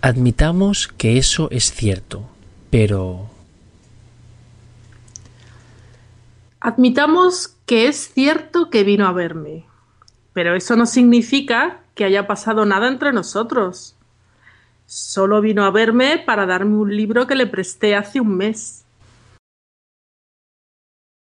Admitamos que eso es cierto, pero... Admitamos que es cierto que vino a verme, pero eso no significa que haya pasado nada entre nosotros. Solo vino a verme para darme un libro que le presté hace un mes.